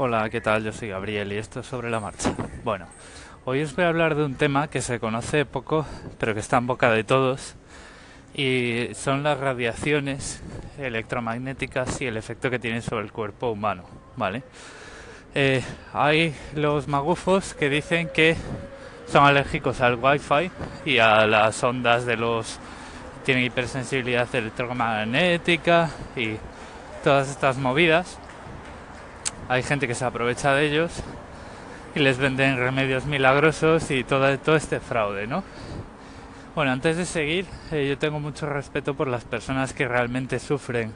Hola, ¿qué tal? Yo soy Gabriel y esto es sobre la marcha. Bueno, hoy os voy a hablar de un tema que se conoce poco, pero que está en boca de todos, y son las radiaciones electromagnéticas y el efecto que tienen sobre el cuerpo humano, ¿vale? Eh, hay los magufos que dicen que son alérgicos al wifi y a las ondas de los tienen hipersensibilidad electromagnética y todas estas movidas. Hay gente que se aprovecha de ellos y les venden remedios milagrosos y todo, todo este fraude, ¿no? Bueno, antes de seguir, eh, yo tengo mucho respeto por las personas que realmente sufren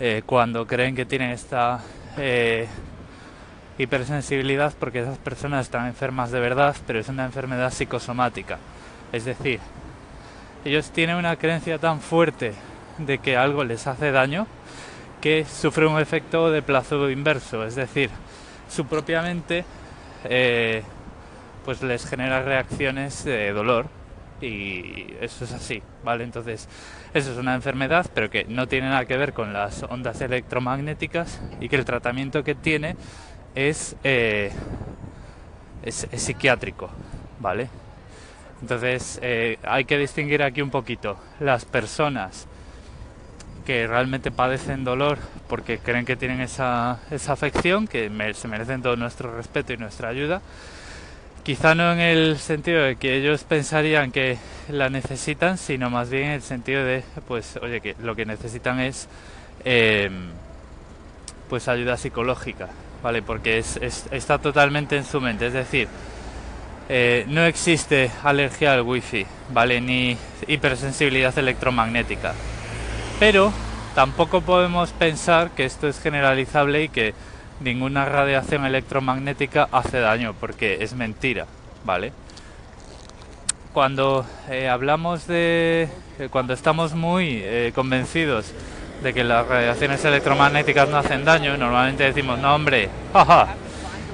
eh, cuando creen que tienen esta eh, hipersensibilidad porque esas personas están enfermas de verdad, pero es una enfermedad psicosomática. Es decir, ellos tienen una creencia tan fuerte de que algo les hace daño que sufre un efecto de placebo inverso, es decir, su propia mente eh, pues les genera reacciones de dolor y eso es así, ¿vale? Entonces, eso es una enfermedad, pero que no tiene nada que ver con las ondas electromagnéticas y que el tratamiento que tiene es, eh, es, psiquiátrico, ¿vale? Entonces eh, hay que distinguir aquí un poquito las personas que realmente padecen dolor porque creen que tienen esa, esa afección, que se merecen todo nuestro respeto y nuestra ayuda. Quizá no en el sentido de que ellos pensarían que la necesitan, sino más bien en el sentido de, pues, oye, que lo que necesitan es, eh, pues, ayuda psicológica, ¿vale? Porque es, está totalmente en su mente. Es decir, eh, no existe alergia al wifi, ¿vale? Ni hipersensibilidad electromagnética. Pero tampoco podemos pensar que esto es generalizable y que ninguna radiación electromagnética hace daño, porque es mentira, ¿vale? Cuando eh, hablamos de... Eh, cuando estamos muy convencidos de que las radiaciones electromagnéticas no hacen daño, normalmente decimos, no hombre, jaja,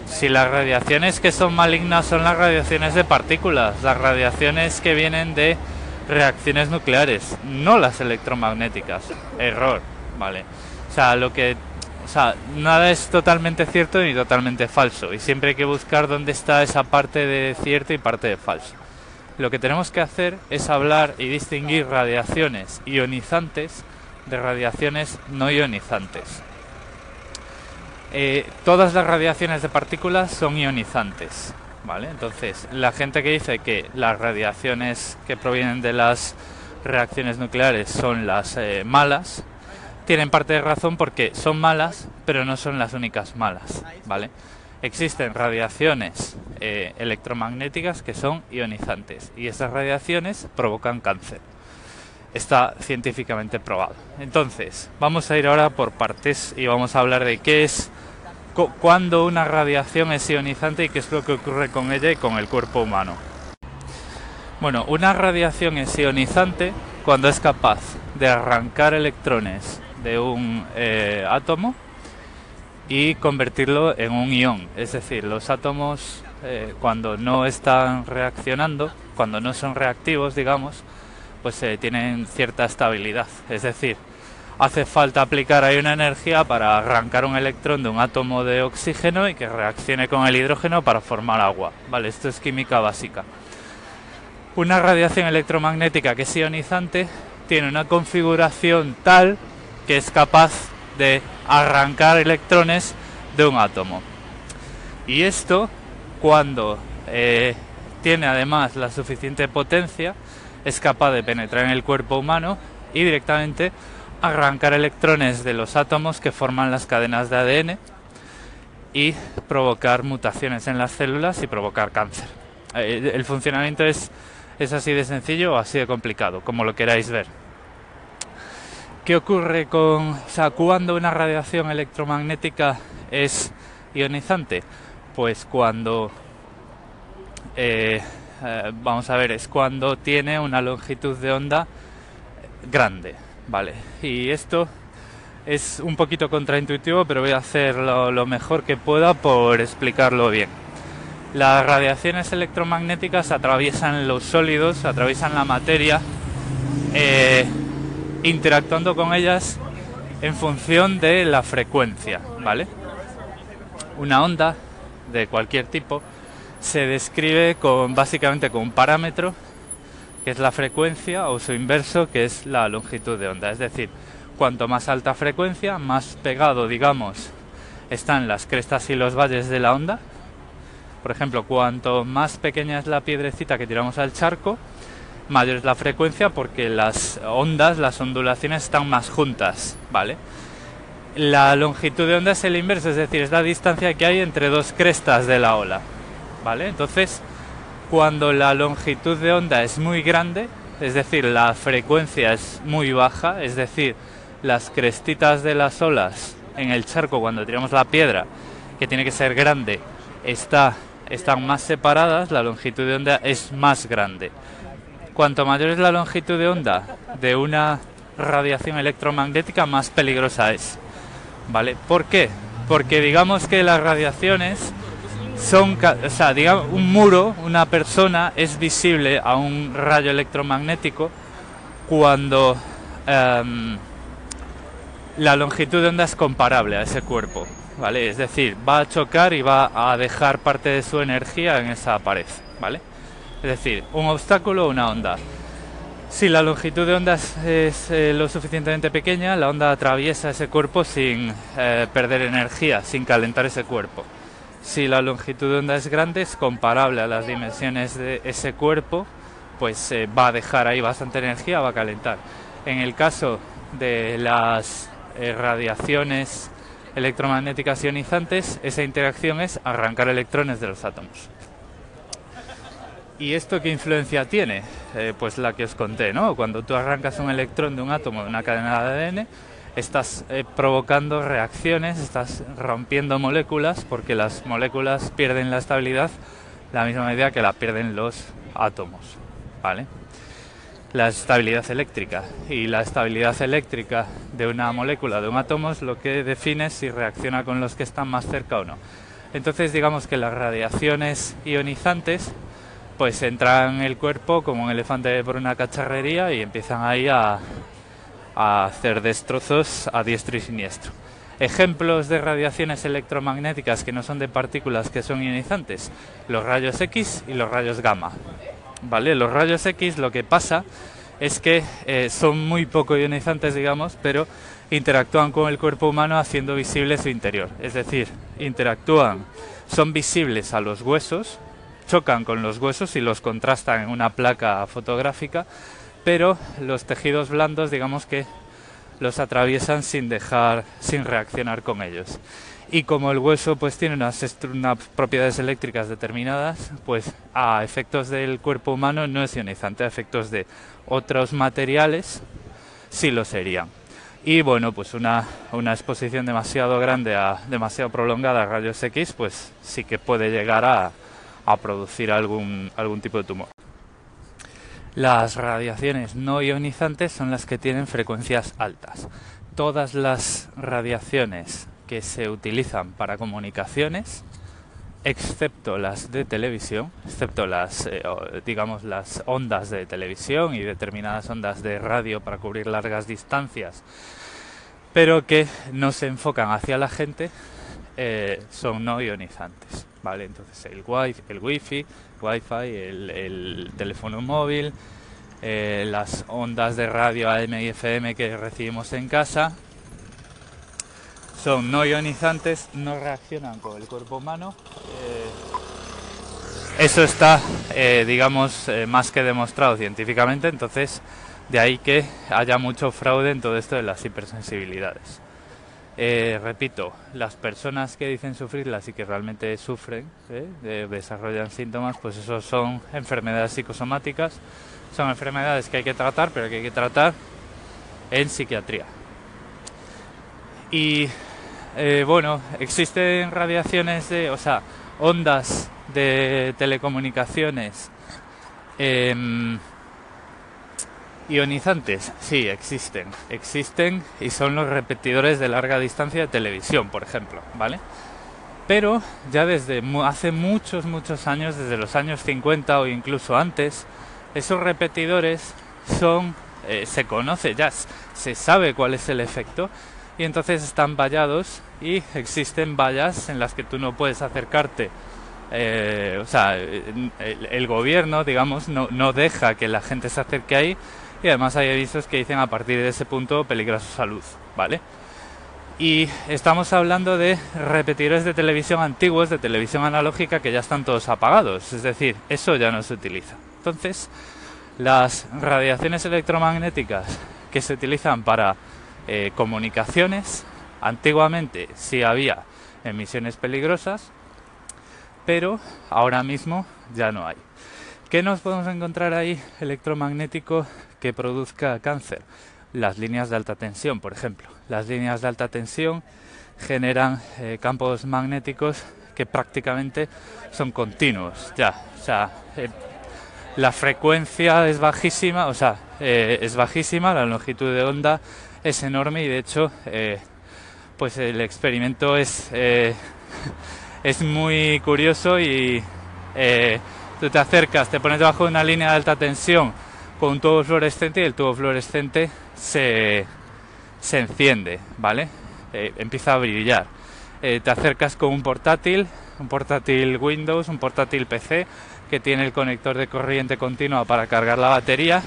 si las radiaciones que son malignas son las radiaciones de partículas, las radiaciones que vienen de reacciones nucleares, no las electromagnéticas. Error, ¿vale? O sea, lo que o sea, nada es totalmente cierto ni totalmente falso y siempre hay que buscar dónde está esa parte de cierto y parte de falso. Lo que tenemos que hacer es hablar y distinguir radiaciones ionizantes de radiaciones no ionizantes. Eh, todas las radiaciones de partículas son ionizantes, ¿vale? Entonces, la gente que dice que las radiaciones que provienen de las reacciones nucleares son las eh, malas, tienen parte de razón porque son malas, pero no son las únicas malas. Existen radiaciones eh, electromagnéticas que son ionizantes y esas radiaciones provocan cáncer está científicamente probado. Entonces, vamos a ir ahora por partes y vamos a hablar de qué es, cuándo una radiación es ionizante y qué es lo que ocurre con ella y con el cuerpo humano. Bueno, una radiación es ionizante cuando es capaz de arrancar electrones de un eh, átomo y convertirlo en un ion. Es decir, los átomos eh, cuando no están reaccionando, cuando no son reactivos, digamos, pues eh, tienen cierta estabilidad. Es decir, hace falta aplicar ahí una energía para arrancar un electrón de un átomo de oxígeno y que reaccione con el hidrógeno para formar agua. Vale, esto es química básica. Una radiación electromagnética que es ionizante tiene una configuración tal que es capaz de arrancar electrones de un átomo. Y esto, cuando eh, tiene además la suficiente potencia, es capaz de penetrar en el cuerpo humano y directamente arrancar electrones de los átomos que forman las cadenas de ADN y provocar mutaciones en las células y provocar cáncer. Eh, el funcionamiento es, es así de sencillo o así de complicado, como lo queráis ver. ¿Qué ocurre con, o sea, cuando una radiación electromagnética es ionizante? Pues cuando eh, eh, vamos a ver, es cuando tiene una longitud de onda grande, ¿vale? Y esto es un poquito contraintuitivo, pero voy a hacer lo, mejor que pueda por explicarlo bien. Las radiaciones electromagnéticas atraviesan los sólidos, atraviesan la materia, eh, interactuando con ellas en función de la frecuencia, ¿vale? una onda de cualquier tipo se describe con básicamente con un parámetro que es la frecuencia o su inverso que es la longitud de onda, es decir, cuanto más alta frecuencia, más pegado, digamos, están las crestas y los valles de la onda. Por ejemplo, cuanto más pequeña es la piedrecita que tiramos al charco, mayor es la frecuencia porque las ondas, las ondulaciones están más juntas, ¿vale? La longitud de onda es el inverso, es decir, es la distancia que hay entre dos crestas de la ola, ¿vale? Entonces, cuando la longitud de onda es muy grande, es decir, la frecuencia es muy baja, es decir, las crestitas de las olas en el charco cuando tiramos la piedra, que tiene que ser grande, está, están más separadas, la longitud de onda es más grande. Cuanto mayor es la longitud de onda de una radiación electromagnética, más peligrosa es. ¿Vale? ¿Por qué? Porque digamos que las radiaciones son, o sea, digamos, un muro, una persona es visible a un rayo electromagnético cuando em, la longitud de onda es comparable a ese cuerpo, ¿vale? Es decir, va a chocar y va a dejar parte de su energía en esa pared, ¿vale? Es decir, un obstáculo o una onda. Si la longitud de onda es, eh, lo suficientemente pequeña, la onda atraviesa ese cuerpo sin eh, perder energía, sin calentar ese cuerpo. Si la longitud de onda es grande, es comparable a las dimensiones de ese cuerpo, pues eh, va a dejar ahí bastante energía, va a calentar. En el caso de las radiaciones electromagnéticas ionizantes, esa interacción es arrancar electrones de los átomos. ¿Y esto qué influencia tiene? Eh, pues la que os conté, ¿no? Cuando tú arrancas un electrón de un átomo de una cadena de ADN, estás eh, provocando reacciones, estás rompiendo moléculas, porque las moléculas pierden la estabilidad la misma medida que la pierden los átomos, ¿vale? La estabilidad eléctrica. Y la estabilidad eléctrica de una molécula, de un átomo, es lo que define si reacciona con los que están más cerca o no. Entonces digamos que las radiaciones ionizantes pues entran en el cuerpo como un elefante por una cacharrería y empiezan ahí a, hacer destrozos a diestro y siniestro. Ejemplos de radiaciones electromagnéticas que no son de partículas que son ionizantes, los rayos X y los rayos gamma. ¿Vale? Los rayos X lo que pasa es que eh, son muy poco ionizantes, digamos, pero interactúan con el cuerpo humano haciendo visible su interior. Es decir, interactúan, son visibles a los huesos, chocan con los huesos y los contrastan en una placa fotográfica, pero los tejidos blandos, digamos que los atraviesan sin dejar, sin reaccionar con ellos. Y como el hueso pues tiene unas, unas propiedades eléctricas determinadas, pues a efectos del cuerpo humano no es ionizante, a efectos de otros materiales sí lo serían. Y bueno, pues una, una exposición demasiado grande, a, demasiado prolongada a rayos X, pues sí que puede llegar a, a producir algún, algún tipo de tumor. Las radiaciones no ionizantes son las que tienen frecuencias altas. Todas las radiaciones que se utilizan para comunicaciones, excepto las de televisión, excepto las, eh, digamos, las ondas de televisión y determinadas ondas de radio para cubrir largas distancias, pero que no se enfocan hacia la gente, eh, son no ionizantes. ¿Vale? Entonces el, wifi, el wifi, wifi el, el teléfono móvil, eh, las ondas de radio AM y FM que recibimos en casa son no ionizantes, no reaccionan con el cuerpo humano. Eh, eso está, eh, digamos, más que demostrado científicamente, entonces de ahí que haya mucho fraude en todo esto de las hipersensibilidades. Eh, repito, las personas que dicen sufrirlas y que realmente sufren, ¿eh? desarrollan síntomas, pues eso son enfermedades psicosomáticas, son enfermedades que hay que tratar, pero que hay que tratar en psiquiatría. Y eh, bueno, existen radiaciones de, o sea, ondas de telecomunicaciones. Ionizantes, sí, existen. Existen y son los repetidores de larga distancia de televisión, por ejemplo, ¿vale? Pero ya desde hace muchos, muchos años, desde los años 50 o incluso antes, esos repetidores son, eh, se conoce ya, se sabe cuál es el efecto y entonces están vallados y existen vallas en las que tú no puedes acercarte. Eh, o sea, el, gobierno, digamos, no, deja que la gente se acerque ahí y además hay avisos que dicen a partir de ese punto peligra su salud, ¿vale? Y estamos hablando de repetidores de televisión antiguos, de televisión analógica, que ya están todos apagados, es decir, eso ya no se utiliza. Entonces, las radiaciones electromagnéticas que se utilizan para eh, comunicaciones, antiguamente sí había emisiones peligrosas, pero ahora mismo ya no hay. ¿Qué nos podemos encontrar ahí electromagnético que produzca cáncer? Las líneas de alta tensión, por ejemplo. Las líneas de alta tensión generan eh, campos magnéticos que prácticamente son continuos. Ya, o sea, eh, la frecuencia es bajísima, o sea, es bajísima, la longitud de onda es enorme y de hecho eh, pues el experimento es, eh, es muy curioso y eh, tú te acercas, te pones debajo de una línea de alta tensión con un tubo fluorescente y el tubo fluorescente se, se enciende, ¿vale? empieza a brillar. te acercas con un portátil, un portátil Windows, un portátil PC que tiene el conector de corriente continua para cargar la batería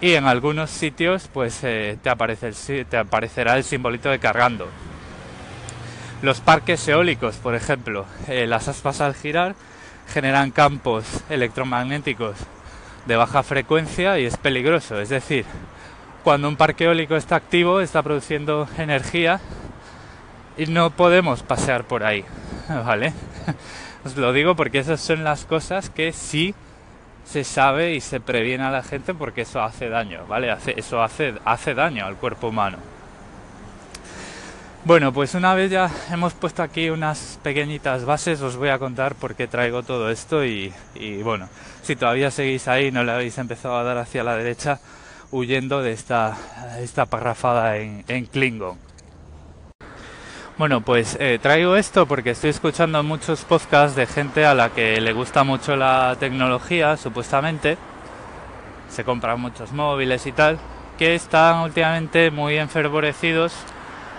y en algunos sitios pues eh, te, aparece te aparecerá el simbolito de cargando. Los parques eólicos, por ejemplo, eh, las aspas al girar generan campos electromagnéticos de baja frecuencia y es peligroso. Es decir, cuando un parque eólico está activo, está produciendo energía y no podemos pasear por ahí. ¿Vale? Os lo digo porque esas son las cosas que sí se sabe y se previene a la gente porque eso hace daño, ¿vale? Hace, eso hace, hace daño al cuerpo humano. Bueno, pues una vez ya hemos puesto aquí unas pequeñitas bases, os voy a contar por qué traigo todo esto y, bueno, si todavía seguís ahí, no le habéis empezado a dar hacia la derecha, huyendo de esta, esta parrafada en, en Klingon. Bueno, pues eh, traigo esto porque estoy escuchando muchos podcasts de gente a la que le gusta mucho la tecnología, supuestamente. Se compran muchos móviles y tal, que están últimamente muy enfervorecidos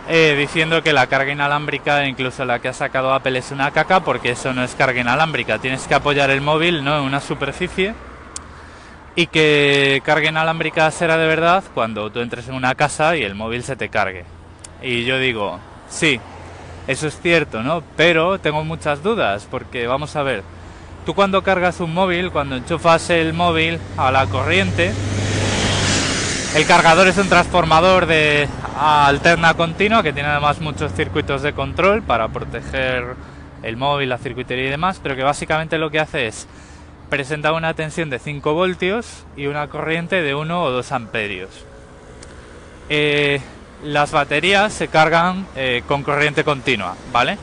eh, diciendo que la carga inalámbrica, incluso la que ha sacado Apple, es una caca porque eso no es carga inalámbrica. Tienes que apoyar el móvil ¿no? en una superficie y que carga inalámbrica será de verdad cuando tú entres en una casa y el móvil se te cargue. Y yo digo, Sí, eso es cierto, ¿no? Pero tengo muchas dudas porque vamos a ver, tú cuando cargas un móvil, cuando enchufas el móvil a la corriente, el cargador es un transformador de alterna continua que tiene además muchos circuitos de control para proteger el móvil, la circuitería y demás, pero que básicamente lo que hace es presentar una tensión de 5 voltios y una corriente de 1 o 2 amperios. Eh, las baterías se cargan eh, con corriente continua, ¿vale?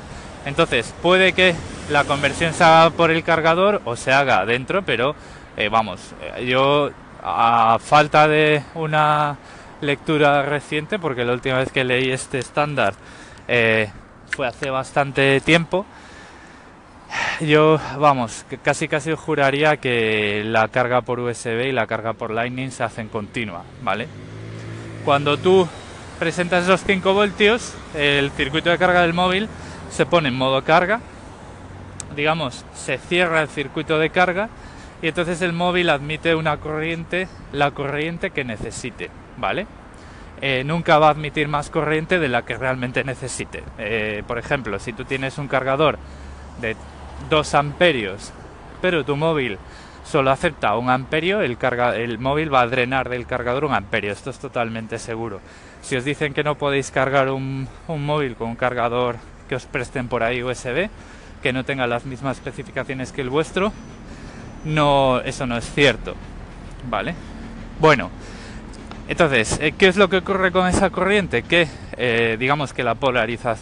Entonces, puede que la conversión se haga por el cargador o se haga dentro, pero eh, vamos, yo a falta de una lectura reciente, porque la última vez que leí este estándar fue hace bastante tiempo, yo, vamos, casi casi juraría que la carga por USB y la carga por Lightning se hacen continua, ¿vale? Cuando tú presentas esos 5 voltios, el circuito de carga del móvil se pone en modo carga, digamos, se cierra el circuito de carga y entonces el móvil admite una corriente, la corriente que necesite, ¿vale? Eh, nunca va a admitir más corriente de la que realmente necesite. Eh, por ejemplo, si tú tienes un cargador de 2 amperios, pero tu móvil solo acepta un amperio, el, móvil va a drenar del cargador un amperio, esto es totalmente seguro. Si os dicen que no podéis cargar un, móvil con un cargador que os presten por ahí USB, que no tenga las mismas especificaciones que el vuestro, no, eso no es cierto. ¿Vale? Bueno, entonces, eh, ¿qué es lo que ocurre con esa corriente? Que eh, digamos que la,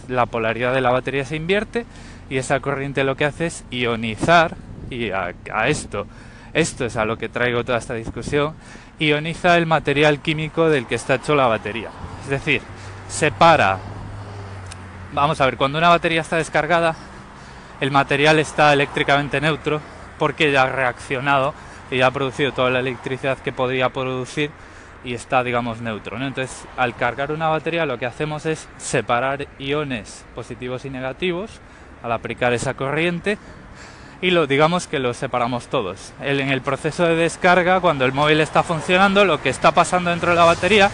la polaridad de la batería se invierte y esa corriente lo que hace es ionizar, y a esto, esto es a lo que traigo toda esta discusión, ioniza el material químico del que está hecho la batería. Es decir, separa. Vamos a ver, cuando una batería está descargada, el material está eléctricamente neutro porque ya ha reaccionado y ya ha producido toda la electricidad que podría producir y está, digamos, neutro. Entonces, al cargar una batería lo que hacemos es separar iones positivos y negativos al aplicar esa corriente y lo digamos que los separamos todos. en el proceso de descarga, cuando el móvil está funcionando, lo que está pasando dentro de la batería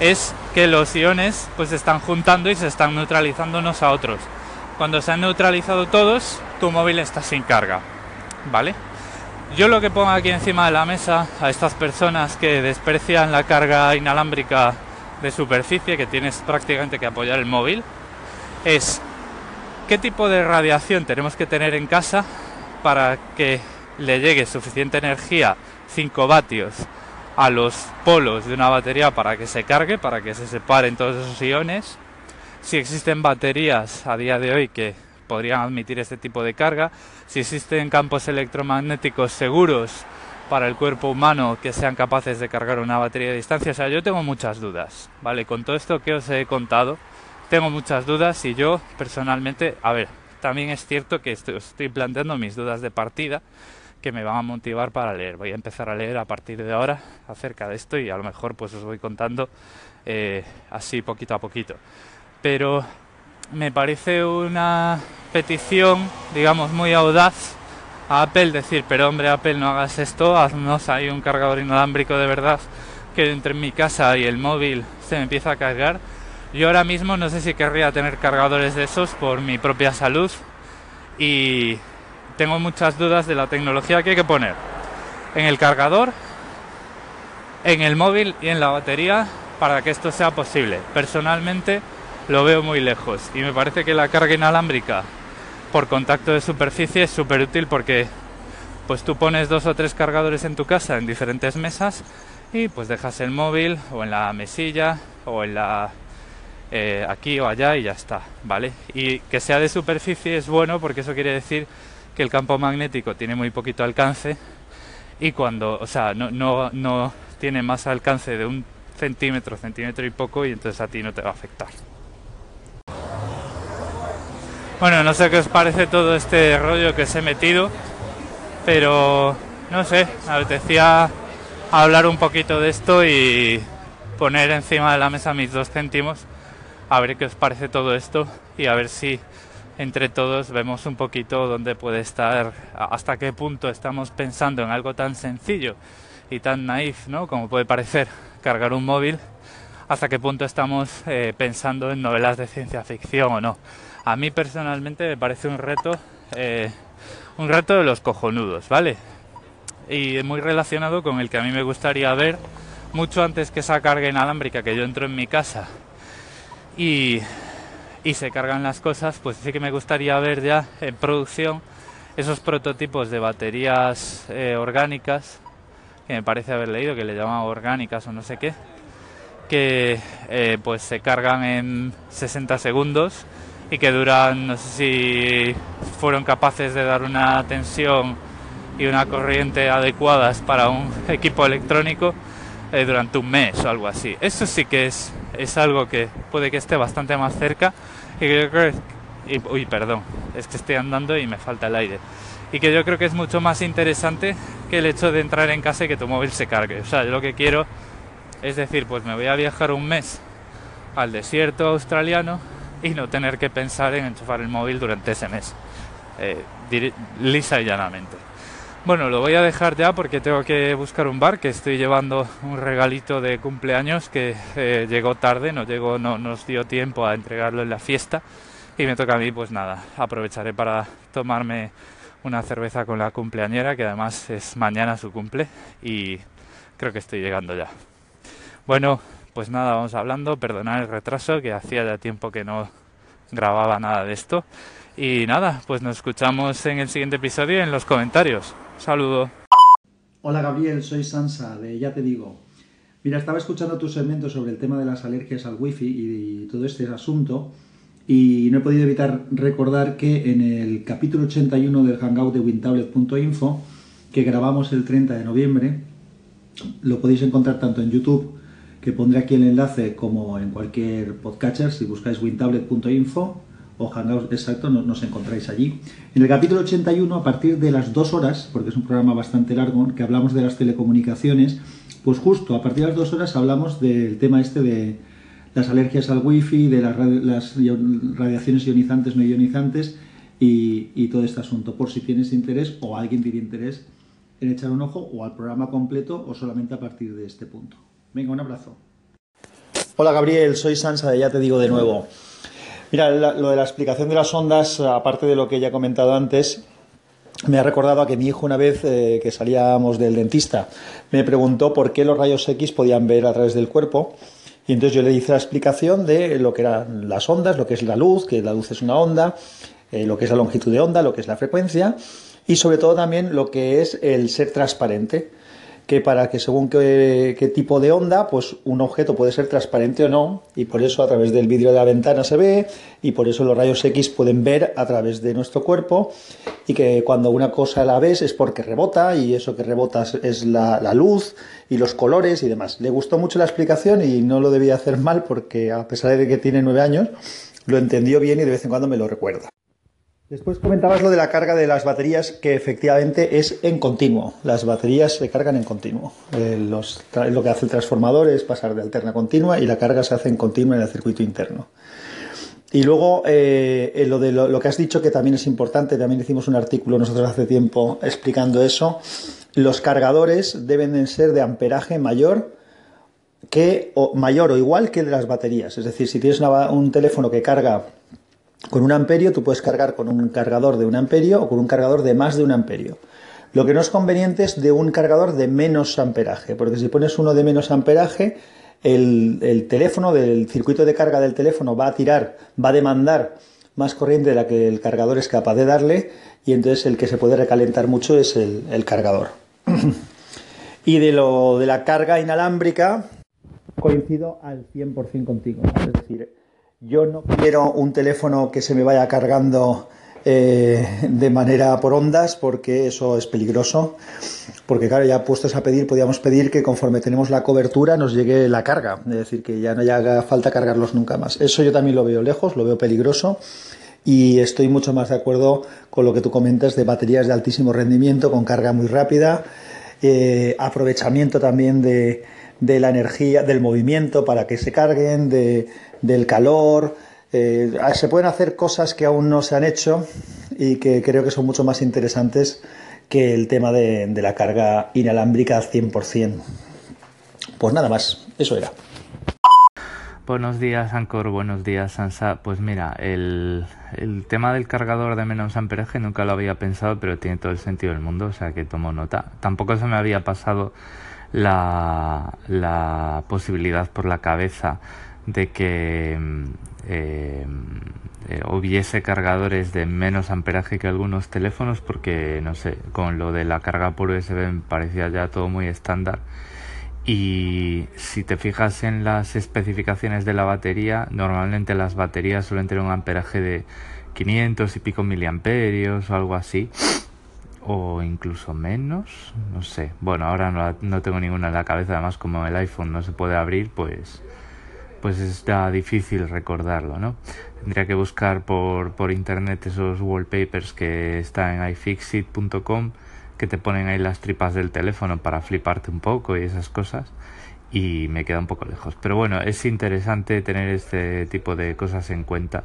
es que los iones pues se están juntando y se están neutralizando unos a otros. Cuando se han neutralizado todos, tu móvil está sin carga, ¿vale? Yo lo que pongo aquí encima de la mesa a estas personas que desprecian la carga inalámbrica de superficie, que tienes prácticamente que apoyar el móvil, es qué tipo de radiación tenemos que tener en casa para que le llegue suficiente energía, 5 vatios, a los polos de una batería para que se cargue, para que se separen todos esos iones. Si existen baterías a día de hoy que podrían admitir este tipo de carga, si existen campos electromagnéticos seguros para el cuerpo humano que sean capaces de cargar una batería de distancia. O sea, yo tengo muchas dudas, ¿vale? Con todo esto que os he contado, tengo muchas dudas y yo personalmente, a ver, también es cierto que estoy, estoy planteando mis dudas de partida que me van a motivar para leer. Voy a empezar a leer a partir de ahora acerca de esto y a lo mejor pues os voy contando eh, así poquito a poquito. Pero me parece una petición, digamos, muy audaz a Apple decir, pero hombre Apple no hagas esto, haznos ahí un cargador inalámbrico de verdad que entre mi casa y el móvil se me empieza a cargar. Yo ahora mismo no sé si querría tener cargadores de esos por mi propia salud y tengo muchas dudas de la tecnología que hay que poner en el cargador, en el móvil y en la batería para que esto sea posible. Personalmente, lo veo muy lejos y me parece que la carga inalámbrica por contacto de superficie es súper útil porque pues tú pones dos o tres cargadores en tu casa en diferentes mesas y pues dejas el móvil o en la mesilla o en la eh, aquí o allá y ya está, ¿vale? Y que sea de superficie es bueno porque eso quiere decir que el campo magnético tiene muy poquito alcance y cuando, o sea, no, no, no tiene más alcance de un centímetro, centímetro y poco y entonces a ti no te va a afectar. Bueno, no sé qué os parece todo este rollo que se he metido, pero no sé, me apetecía hablar un poquito de esto y poner encima de la mesa mis dos céntimos, a ver qué os parece todo esto y a ver si entre todos vemos un poquito dónde puede estar, hasta qué punto estamos pensando en algo tan sencillo y tan naif, ¿no? Como puede parecer cargar un móvil, hasta qué punto estamos eh, pensando en novelas de ciencia ficción o no a mí personalmente me parece un reto, eh, un reto de los cojonudos, ¿vale? Y muy relacionado con el que a mí me gustaría ver mucho antes que esa carga inalámbrica que yo entro en mi casa y, y se cargan las cosas, pues sí que me gustaría ver ya en producción esos prototipos de baterías eh, orgánicas que me parece haber leído que le llaman orgánicas o no sé qué que eh, pues se cargan en 60 segundos y que duran, no sé si fueron capaces de dar una tensión y una corriente adecuadas para un equipo electrónico eh, durante un mes o algo así. Eso sí que es, es algo que puede que esté bastante más cerca y que yo creo y, uy, perdón, es que estoy andando y me falta el aire. Y que yo creo que es mucho más interesante que el hecho de entrar en casa y que tu móvil se cargue. O sea, yo lo que quiero es decir, pues me voy a viajar un mes al desierto australiano y no tener que pensar en enchufar el móvil durante ese mes. Eh, lisa y llanamente. Bueno, lo voy a dejar ya porque tengo que buscar un bar, que estoy llevando un regalito de cumpleaños que eh, llegó tarde, no, llegó, no nos dio tiempo a entregarlo en la fiesta y me toca a mí, pues nada, aprovecharé para tomarme una cerveza con la cumpleañera, que además es mañana su cumple y creo que estoy llegando ya. Bueno, pues nada, vamos hablando, perdonad el retraso, que hacía ya tiempo que no grababa nada de esto. Y nada, pues nos escuchamos en el siguiente episodio en los comentarios. Saludo. Hola Gabriel, soy Sansa de Ya Te Digo. Mira, estaba escuchando tu segmento sobre el tema de las alergias al wifi y todo este asunto y no he podido evitar recordar que en el capítulo 81 del hangout de wintablet.info que grabamos el 30 de noviembre, lo podéis encontrar tanto en YouTube que pondré aquí el enlace como en cualquier podcatcher si buscáis wintablet.info o Hangouts, exacto, nos, encontráis allí. En el capítulo 81, a partir de las dos horas, porque es un programa bastante largo, que hablamos de las telecomunicaciones, pues justo a partir de las dos horas hablamos del tema este de las alergias al wifi, de las, las radiaciones ionizantes, no ionizantes y, todo este asunto, por si tienes interés o alguien tiene interés en echar un ojo o al programa completo o solamente a partir de este punto. Un abrazo. Hola Gabriel, soy Sansa de Ya Te Digo de nuevo. Mira, lo de la explicación de las ondas, aparte de lo que ya he comentado antes, me ha recordado a que mi hijo una vez eh, que salíamos del dentista me preguntó por qué los rayos X podían ver a través del cuerpo y entonces yo le hice la explicación de lo que eran las ondas, lo que es la luz, que la luz es una onda, eh, lo que es la longitud de onda, lo que es la frecuencia y sobre todo también lo que es el ser transparente que para que según qué, tipo de onda, pues un objeto puede ser transparente o no, y por eso a través del vidrio de la ventana se ve, y por eso los rayos X pueden ver a través de nuestro cuerpo, y que cuando una cosa la ves es porque rebota, y eso que rebota es la, la luz y los colores y demás. Le gustó mucho la explicación y no lo debía hacer mal porque a pesar de que tiene nueve años, lo entendió bien y de vez en cuando me lo recuerda. Después comentabas lo de la carga de las baterías, que efectivamente es en continuo. Las baterías se cargan en continuo. Eh, lo que hace el transformador es pasar de alterna a continua y la carga se hace en continua en el circuito interno. Y luego eh, lo que has dicho que también es importante, también hicimos un artículo nosotros hace tiempo explicando eso. Los cargadores deben de ser de amperaje mayor que o mayor o igual que de las baterías. Es decir, si tienes un teléfono que carga con un amperio tú puedes cargar con un cargador de un amperio o con un cargador de más de un amperio. Lo que no es conveniente es de un cargador de menos amperaje, porque si pones uno de menos amperaje, el, teléfono, del circuito de carga del teléfono va a tirar, va a demandar más corriente de la que el cargador es capaz de darle y entonces el que se puede recalentar mucho es el, el cargador. y de lo de la carga inalámbrica coincido al 100% contigo. Es decir, yo no quiero un teléfono que se me vaya cargando eh, de manera por ondas porque eso es peligroso. Porque claro, ya puestos a pedir, podríamos pedir que conforme tenemos la cobertura nos llegue la carga. Es decir, que ya no haga falta cargarlos nunca más. Eso yo también lo veo lejos, lo veo peligroso. Y estoy mucho más de acuerdo con lo que tú comentas de baterías de altísimo rendimiento, con carga muy rápida, eh, aprovechamiento también de, de la energía, del movimiento para que se carguen, de, del calor. Eh, se pueden hacer cosas que aún no se han hecho y que creo que son mucho más interesantes que el tema de, la carga inalámbrica al 100%. Pues nada más, eso era. Buenos días, Ancor. Buenos días, Sansa. Pues mira, el, el, tema del cargador de menos amperaje nunca lo había pensado, pero tiene todo el sentido del mundo, o sea que tomo nota. Tampoco se me había pasado la, posibilidad por la cabeza de que mm, eh, eh, hubiese cargadores de menos amperaje que algunos teléfonos porque no sé con lo de la carga por USB me parecía ya todo muy estándar. Y si te fijas en las especificaciones de la batería normalmente las baterías suelen tener un amperaje de 500 y pico miliamperios o algo así o incluso menos, no sé. Bueno, ahora no, no, tengo ninguna en la cabeza, además como el iPhone no se puede abrir, pues pues está difícil recordarlo, ¿no? Tendría que buscar por, por internet esos wallpapers que están en iFixit.com que te ponen ahí las tripas del teléfono para fliparte un poco y esas cosas y me queda un poco lejos. Pero bueno, es interesante tener este tipo de cosas en cuenta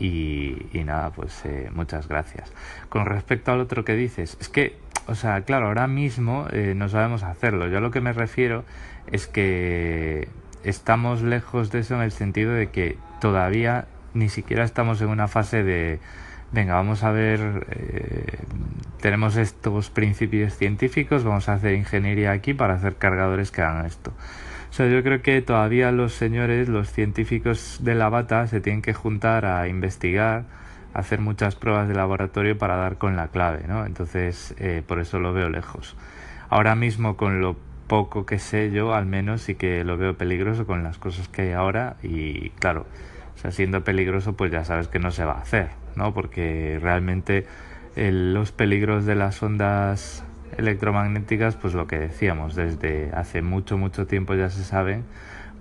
y, nada, pues eh, muchas gracias. Con respecto al otro que dices, es que, o sea, claro, ahora mismo eh, no sabemos hacerlo. Yo a lo que me refiero es que estamos lejos de eso en el sentido de que todavía ni siquiera estamos en una fase de venga vamos a ver eh, tenemos estos principios científicos vamos a hacer ingeniería aquí para hacer cargadores que hagan esto sea yo creo que todavía los señores los científicos de la bata se tienen que juntar a investigar hacer muchas pruebas de laboratorio para dar con la clave no entonces eh, por eso lo veo lejos ahora mismo con lo poco que sé yo, al menos sí que lo veo peligroso con las cosas que hay ahora y claro, o sea, siendo peligroso pues ya sabes que no se va a hacer, ¿no? Porque realmente los peligros de las ondas electromagnéticas, pues lo que decíamos, desde hace mucho, mucho tiempo ya se saben,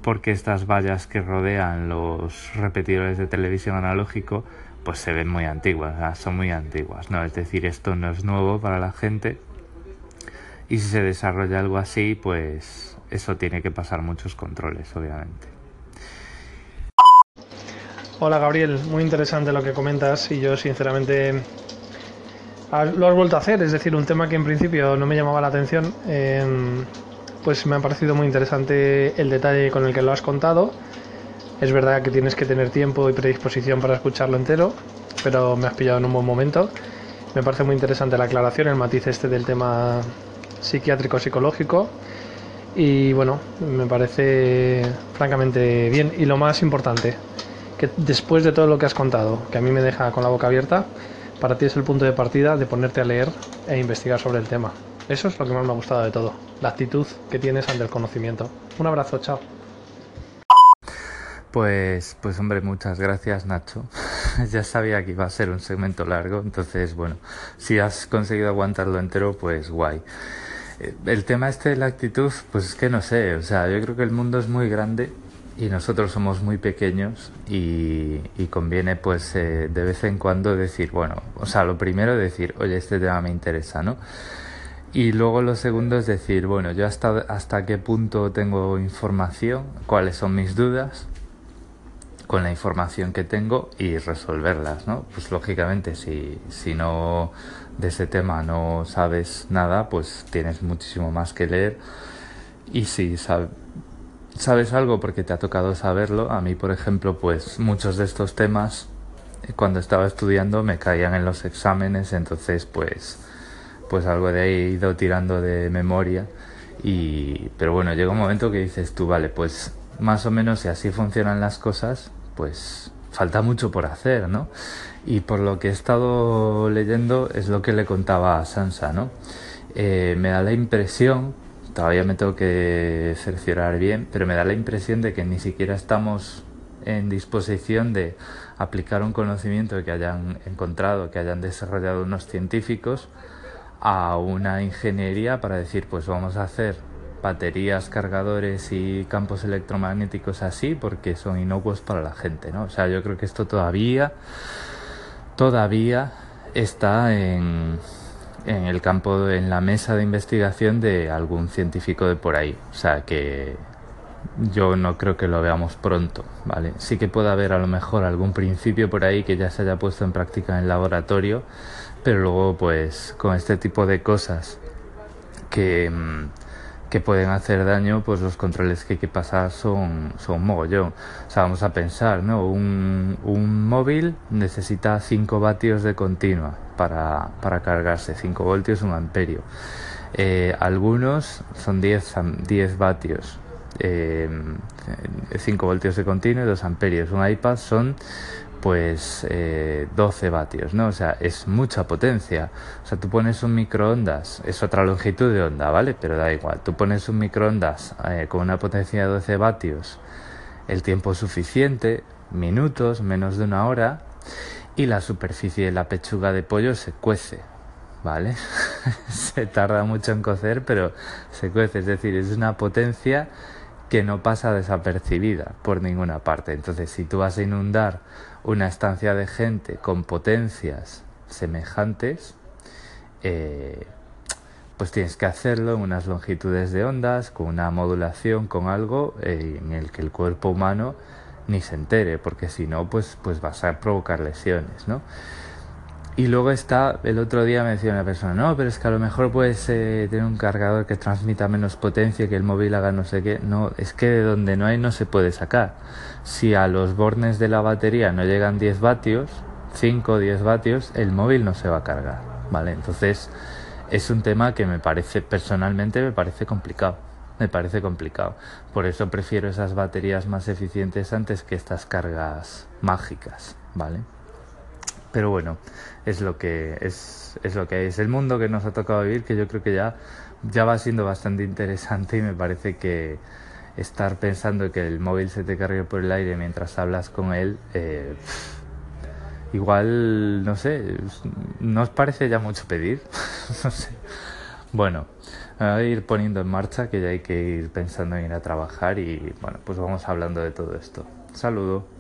porque estas vallas que rodean los repetidores de televisión analógico, pues se ven muy antiguas, son muy antiguas, ¿no? Es decir, esto no es nuevo para la gente y si se desarrolla algo así, pues eso tiene que pasar muchos controles, obviamente. Hola Gabriel, muy interesante lo que comentas y yo sinceramente lo has vuelto a hacer, es decir, un tema que en principio no me llamaba la atención, em, pues me ha parecido muy interesante el detalle con el que lo has contado. Es verdad que tienes que tener tiempo y predisposición para escucharlo entero, pero me has pillado en un buen momento. Me parece muy interesante la aclaración, el matiz este del tema psiquiátrico-psicológico. Y bueno, me parece francamente bien. Y lo más importante, que después de todo lo que has contado, que a mí me deja con la boca abierta, para ti es el punto de partida de ponerte a leer e investigar sobre el tema. Eso es lo que más me ha gustado de todo, la actitud que tienes ante el conocimiento. Un abrazo, chao. Pues, pues hombre, muchas gracias Nacho. ya sabía que iba a ser un segmento largo, entonces bueno, si has conseguido aguantarlo entero, pues guay. Eh, el tema este de la actitud, pues es que no sé, o sea, yo creo que el mundo es muy grande y nosotros somos muy pequeños y, conviene pues eh, de vez en cuando decir, bueno, o sea, lo primero decir, oye, este tema me interesa, ¿no? Y luego lo segundo es decir, bueno, yo hasta, hasta qué punto tengo información, cuáles son mis dudas con la información que tengo y resolverlas, ¿no? Pues lógicamente si, si no de ese tema no sabes nada, pues tienes muchísimo más que leer y si sabes algo porque te ha tocado saberlo. A mí, por ejemplo, pues muchos de estos temas eh, cuando estaba estudiando me caían en los exámenes, entonces pues pues algo de ahí he ido tirando de memoria y pero bueno, llega un momento que dices tú, vale, pues más o menos si así funcionan las cosas, pues falta mucho por hacer, ¿no? Y por lo que he estado leyendo es lo que le contaba a Sansa, ¿no? Eh, me da la impresión todavía me tengo que cerciorar bien, pero me da la impresión de que ni siquiera estamos en disposición de aplicar un conocimiento que hayan encontrado, que hayan desarrollado unos científicos a una ingeniería para decir, pues vamos a hacer baterías, cargadores y campos electromagnéticos así porque son inocuos para la gente, ¿no? O sea, yo creo que esto todavía todavía está en en el campo, en la mesa de investigación de algún científico de por ahí. O sea que yo no creo que lo veamos pronto, ¿vale? Sí que puede haber a lo mejor algún principio por ahí que ya se haya puesto en práctica en el laboratorio, pero luego pues con este tipo de cosas que, mm, que pueden hacer daño, pues los controles que hay que pasar son, son mogollón. O sea, vamos a pensar, ¿no? Un, un móvil necesita 5 vatios de continua para, para cargarse, 5 voltios, un amperio. Eh, algunos son 10, 10 vatios, eh, 5 voltios de continuo y 2 amperios. Un iPad son pues eh, 12 vatios, ¿no? O sea, es mucha potencia. O sea, tú pones un microondas, es otra longitud de onda, ¿vale? Pero da igual. Tú pones un microondas eh, con una potencia de 12 vatios, el tiempo suficiente, minutos, menos de una hora, y la superficie de la pechuga de pollo se cuece, ¿vale? se tarda mucho en cocer, pero se cuece. Es decir, es una potencia que no pasa desapercibida por ninguna parte. Entonces, si tú vas a inundar una estancia de gente con potencias semejantes, eh, pues tienes que hacerlo en unas longitudes de ondas, con una modulación, con algo eh, en el que el cuerpo humano ni se entere, porque si no, pues, pues vas a provocar lesiones, ¿no? Y luego está, el otro día me decía una persona, no, pero es que a lo mejor puedes eh, tener un cargador que transmita menos potencia, que el móvil haga no sé qué. No, es que de donde no hay no se puede sacar. Si a los bornes de la batería no llegan 10 vatios, 5 o 10 vatios, el móvil no se va a cargar, ¿vale? Entonces es un tema que me parece, personalmente me parece complicado. Me parece complicado. Por eso prefiero esas baterías más eficientes antes que estas cargas mágicas, ¿vale? Pero bueno, es lo que es, es lo que es el mundo que nos ha tocado vivir, que yo creo que ya, ya va siendo bastante interesante y me parece que estar pensando que el móvil se te cargue por el aire mientras hablas con él, eh, igual, no sé, ¿no os parece ya mucho pedir? no sé. Bueno, a ir poniendo en marcha que ya hay que ir pensando en ir a trabajar y bueno, pues vamos hablando de todo esto. Saludo.